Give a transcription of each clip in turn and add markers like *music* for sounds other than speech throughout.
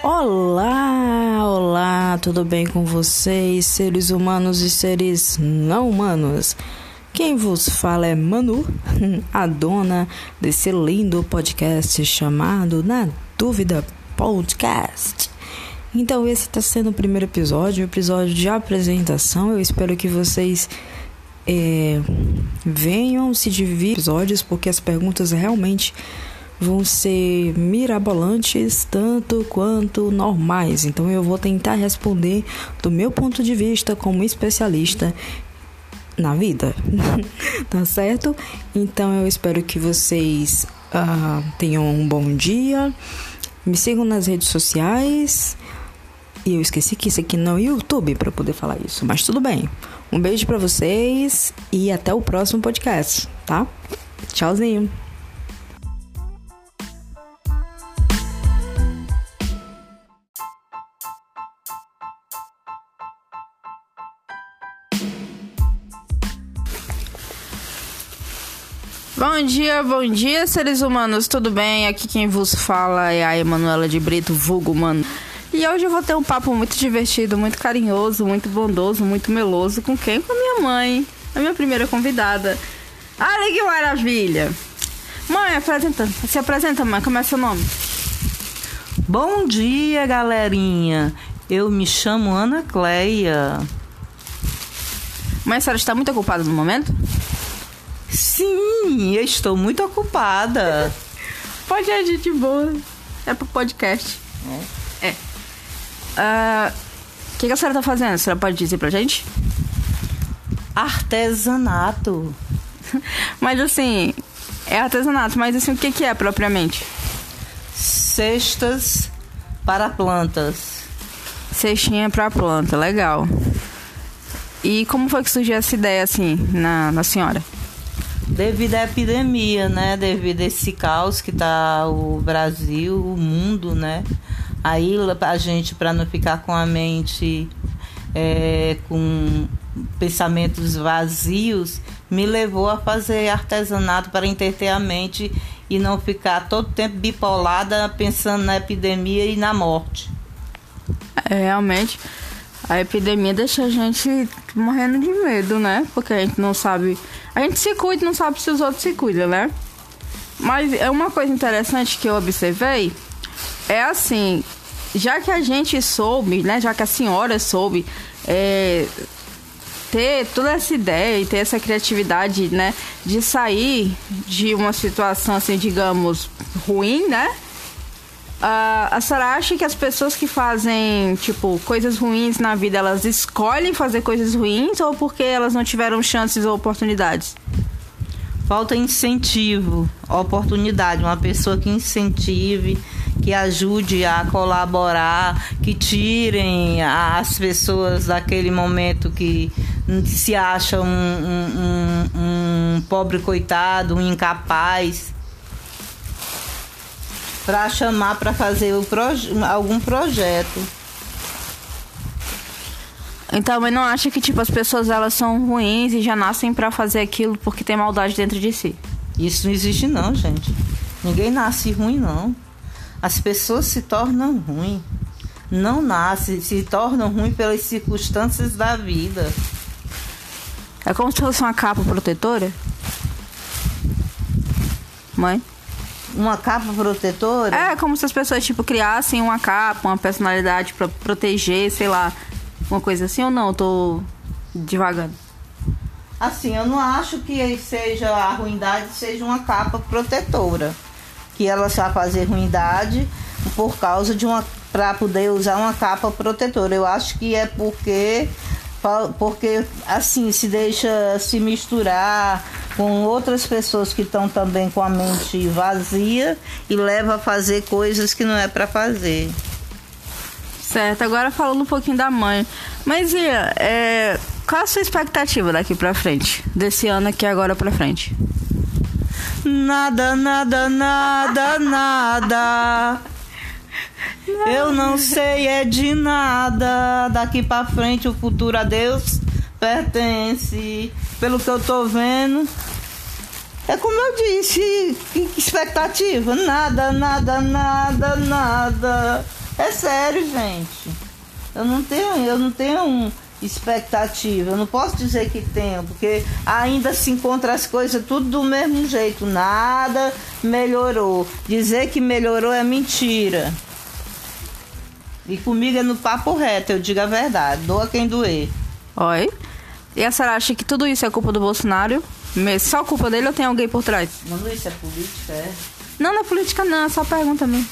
Olá, olá, tudo bem com vocês, seres humanos e seres não humanos? Quem vos fala é Manu, *laughs* a dona desse lindo podcast chamado Na Dúvida Podcast. Então, esse está sendo o primeiro episódio, o episódio de apresentação. Eu espero que vocês é, venham se dividir episódios, porque as perguntas realmente vão ser mirabolantes tanto quanto normais. Então eu vou tentar responder do meu ponto de vista como especialista na vida, *laughs* tá certo? Então eu espero que vocês uh, tenham um bom dia, me sigam nas redes sociais. E eu esqueci que isso aqui não é YouTube para poder falar isso, mas tudo bem. Um beijo para vocês e até o próximo podcast, tá? Tchauzinho. Bom dia, bom dia, seres humanos, tudo bem? Aqui quem vos fala é a Emanuela de Brito, vulgo mano. E hoje eu vou ter um papo muito divertido, muito carinhoso, muito bondoso, muito meloso. Com quem? Com a minha mãe, a minha primeira convidada. Olha que maravilha! Mãe, apresenta. Se apresenta, mãe. Como é seu nome? Bom dia, galerinha. Eu me chamo Ana Cleia. Mãe, a senhora está muito ocupada no momento? Sim, eu estou muito ocupada. *laughs* Pode agir de boa. É pro podcast. É. É. Uh, o que, que a senhora tá fazendo? A senhora pode dizer pra gente? Artesanato. *laughs* mas assim, é artesanato, mas assim, o que, que é propriamente? Cestas para plantas. Cestinha para planta, legal. E como foi que surgiu essa ideia assim na, na senhora? Devido à epidemia, né? Devido a esse caos que tá o Brasil, o mundo, né? Aí a gente, para não ficar com a mente é, com pensamentos vazios, me levou a fazer artesanato para entreter a mente e não ficar todo tempo bipolada pensando na epidemia e na morte. É, realmente, a epidemia deixa a gente morrendo de medo, né? Porque a gente não sabe. A gente se cuida não sabe se os outros se cuidam, né? Mas é uma coisa interessante que eu observei. É assim, já que a gente soube, né? Já que a senhora soube é, ter toda essa ideia e ter essa criatividade, né? De sair de uma situação assim, digamos, ruim, né? Uh, a senhora acha que as pessoas que fazem, tipo, coisas ruins na vida, elas escolhem fazer coisas ruins ou porque elas não tiveram chances ou oportunidades? Falta incentivo, oportunidade, uma pessoa que incentive, que ajude a colaborar, que tirem as pessoas daquele momento que se acham um, um, um pobre coitado, um incapaz para chamar para fazer proje algum projeto. Então, mas não acha que tipo as pessoas elas são ruins e já nascem para fazer aquilo porque tem maldade dentro de si? Isso não existe não, gente. Ninguém nasce ruim não. As pessoas se tornam ruins. Não nascem, se tornam ruins pelas circunstâncias da vida. É como se fosse uma capa protetora? Mãe? Uma capa protetora? É, como se as pessoas, tipo, criassem uma capa, uma personalidade para proteger, sei lá, uma coisa assim ou não? Eu tô devagando. Assim, eu não acho que seja a ruindade seja uma capa protetora. Que ela só fazer ruindade por causa de uma. para poder usar uma capa protetora. Eu acho que é porque porque assim se deixa se misturar com outras pessoas que estão também com a mente vazia e leva a fazer coisas que não é para fazer. Certo, agora falando um pouquinho da mãe. Mas e é, qual a sua expectativa daqui para frente? Desse ano aqui agora para frente? Nada, nada, nada, nada. Eu não sei é de nada. Daqui para frente o futuro a Deus pertence. Pelo que eu tô vendo, é como eu disse, expectativa, nada, nada, nada, nada. É sério, gente. Eu não tenho, eu não tenho expectativa. Eu não posso dizer que tenho, porque ainda se encontra as coisas tudo do mesmo jeito. Nada melhorou. Dizer que melhorou é mentira. E comigo é no papo reto, eu digo a verdade. Doa quem doer. Oi. E a senhora acha que tudo isso é culpa do Bolsonaro? Só culpa dele ou tem alguém por trás? Mano, isso é política, é? Não, não é política não, é só pergunta mesmo.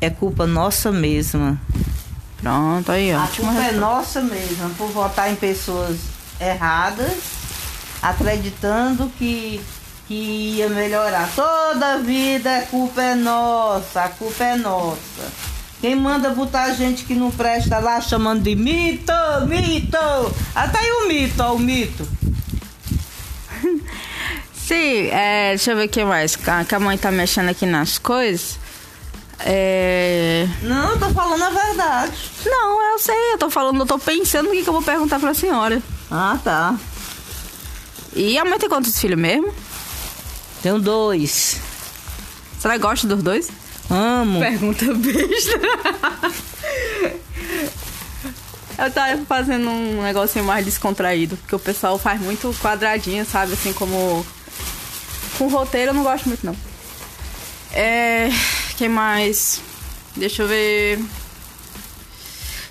É culpa nossa mesma. Pronto, aí, ó. A culpa é nossa mesma por votar em pessoas erradas, acreditando que, que ia melhorar. Toda vida a culpa é nossa, a culpa é nossa. Quem manda botar a gente que não presta lá chamando de mito, mito. Até aí o mito, ó, o mito. *laughs* Sim, é, deixa eu ver o que mais. Que a mãe tá mexendo aqui nas coisas. É... Não, eu tô falando a verdade. Não, eu sei, eu tô falando, eu tô pensando o que, que eu vou perguntar pra senhora. Ah, tá. E a mãe tem quantos filhos mesmo? Tenho dois. Você gosta dos dois? Amo. Pergunta besta. Eu tava fazendo um negocinho mais descontraído, porque o pessoal faz muito quadradinho, sabe? Assim como. Com roteiro eu não gosto muito, não. É. que mais? Deixa eu ver.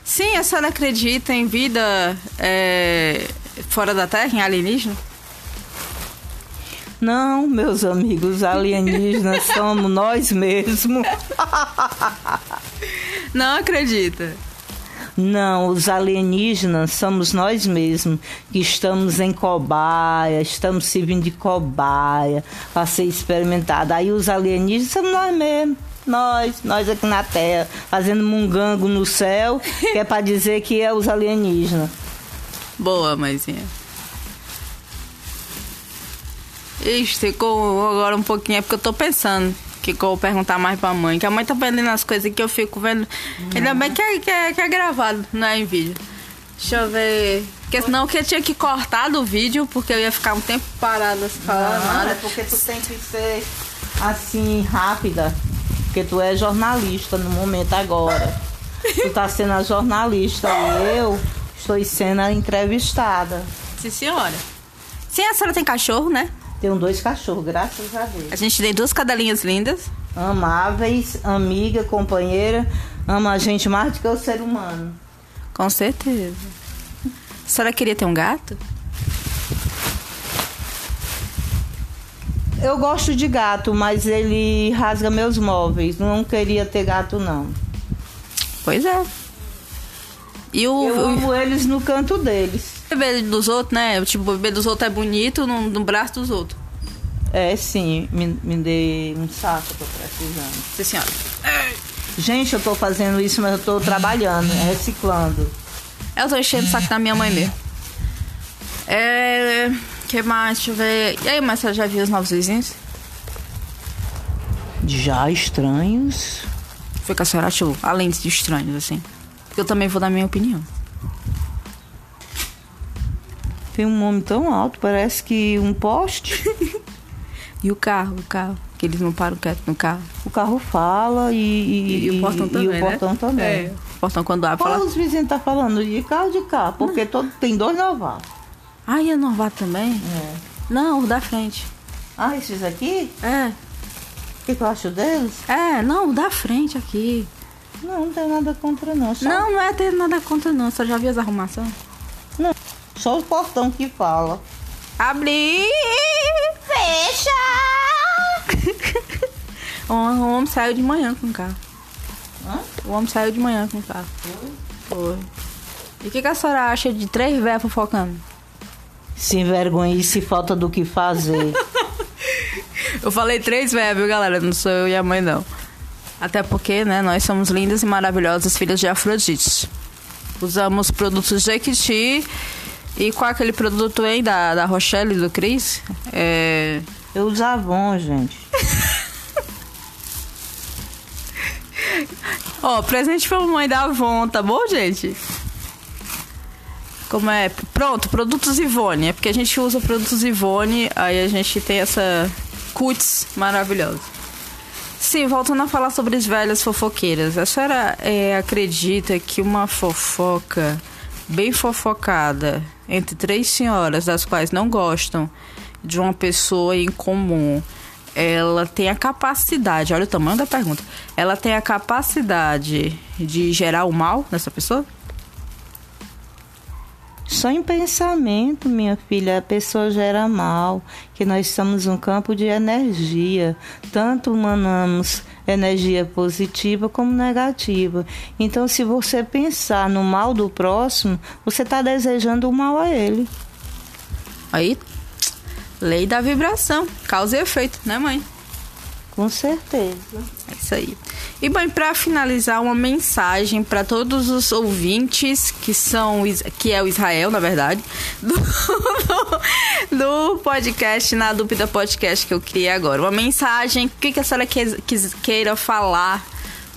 Sim, a senhora acredita em vida é, fora da Terra, em alienígena? Não, meus amigos alienígenas *laughs* somos nós mesmos. Não acredita? Não, os alienígenas somos nós mesmos que estamos em cobaia, estamos servindo de cobaia para ser experimentado. Aí os alienígenas somos nós mesmos. Nós, nós aqui na Terra, fazendo mungango no céu, que é para dizer que é os alienígenas. Boa, mãezinha. Ixi, ficou agora um pouquinho, é porque eu tô pensando que eu vou perguntar mais pra mãe. Que a mãe tá vendendo as coisas que eu fico vendo. Uhum. Ainda bem que é, que, é, que é gravado, não é em vídeo. Deixa eu ver. Porque senão eu tinha que cortar do vídeo, porque eu ia ficar um tempo parada sem falar nada. É porque tu tem que ser assim, rápida. Porque tu é jornalista no momento agora. tu tá sendo a jornalista e eu estou sendo a entrevistada. Sim, senhora. Sim, a senhora tem cachorro, né? Tenho dois cachorros, graças a Deus. A gente tem duas cadelinhas lindas. Amáveis, amiga, companheira. Ama a gente mais do que o ser humano. Com certeza. A senhora queria ter um gato? Eu gosto de gato, mas ele rasga meus móveis. Não queria ter gato, não. Pois é. E o, eu amo eles no canto deles. O bebê dos outros, né? Tipo, o bebê dos outros é bonito no, no braço dos outros. É, sim. Me, me dê um saco, eu tô precisando. Sim, senhora. Gente, eu tô fazendo isso, mas eu tô trabalhando, reciclando. Eu tô enchendo o saco da minha mãe mesmo. É. que mais? Deixa eu ver. E aí, mas você já viu os novos vizinhos? Já estranhos? Foi que a senhora achou, além de estranhos, assim. Eu também vou dar minha opinião. Tem um homem tão alto, parece que um poste. *laughs* e o carro, o carro. Que eles não param quieto no carro. O carro fala e, e, e o portão também. E o portão né? também. É, o portão quando abre. Qual fala... os vizinhos tá falando? De carro de carro, porque todo, tem dois novatos. Ah, e é novato também? É. Não, o da frente. Ah, esses aqui? É. O que, que eu acho deles? É, não, o da frente aqui. Não, não tem nada contra não. Só... Não, não é ter nada contra não. Só já viu as arrumações? Não. Só o portão que fala. Abrir! Fecha! *laughs* o homem saiu de manhã com o carro. Hã? O homem saiu de manhã com o carro. Foi? Foi. E o que, que a senhora acha de três velhos fofocando? Se envergonha e se falta do que fazer. *laughs* eu falei três velhos, viu, galera? Não sou eu e a mãe, não. Até porque, né, nós somos lindas e maravilhosas filhas de Afrodite. Usamos produtos Jequiti e qual aquele produto aí da, da Rochelle do Cris? É... Eu uso Avon, gente. *laughs* Ó, oh, presente pra mamãe da Avon, tá bom, gente? Como é? Pronto, produtos Ivone. É porque a gente usa produtos Ivone, aí a gente tem essa cutis maravilhosa. Sim, voltando a falar sobre as velhas fofoqueiras. A senhora é, acredita que uma fofoca bem fofocada entre três senhoras, das quais não gostam de uma pessoa em comum, ela tem a capacidade, olha o tamanho da pergunta, ela tem a capacidade de gerar o mal nessa pessoa? Só em pensamento, minha filha, a pessoa gera mal, que nós somos um campo de energia. Tanto manamos energia positiva como negativa. Então, se você pensar no mal do próximo, você está desejando o mal a ele. Aí, lei da vibração, causa e efeito, né, mãe? Com certeza. É isso aí. E bem, para finalizar, uma mensagem para todos os ouvintes que são que é o Israel, na verdade, *laughs* do, do, do podcast na dúvida podcast que eu criei agora. Uma mensagem, o que, que a senhora que, que, queira falar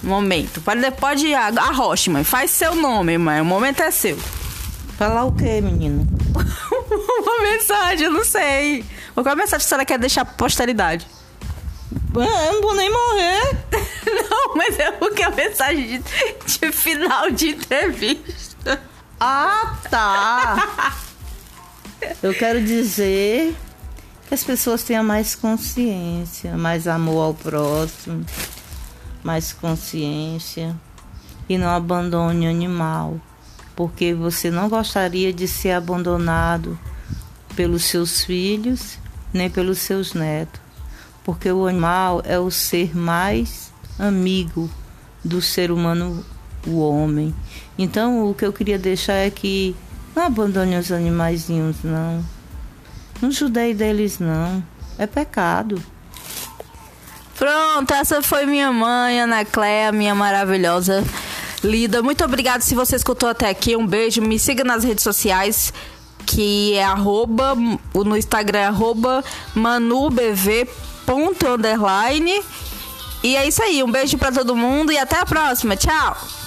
momento? Pode, pode arroche, mãe. Faz seu nome, mãe. O momento é seu. Falar o quê, menino? *laughs* uma mensagem, eu não sei. Qual é a mensagem que a senhora quer deixar pra posteridade? Eu não vou nem morrer. *laughs* Não, mas é porque a mensagem de, de final de entrevista. Ah, tá. Eu quero dizer que as pessoas tenham mais consciência, mais amor ao próximo, mais consciência e não abandone o animal, porque você não gostaria de ser abandonado pelos seus filhos nem pelos seus netos porque o animal é o ser mais amigo do ser humano, o homem. Então, o que eu queria deixar é que não abandone os animaizinhos, não. Não judei deles, não. É pecado. Pronto, essa foi minha mãe, Ana Cléa, minha maravilhosa Lida. Muito obrigada se você escutou até aqui. Um beijo. Me siga nas redes sociais, que é arroba, no Instagram é arroba manubv ponto underline. E é isso aí. Um beijo para todo mundo e até a próxima. Tchau!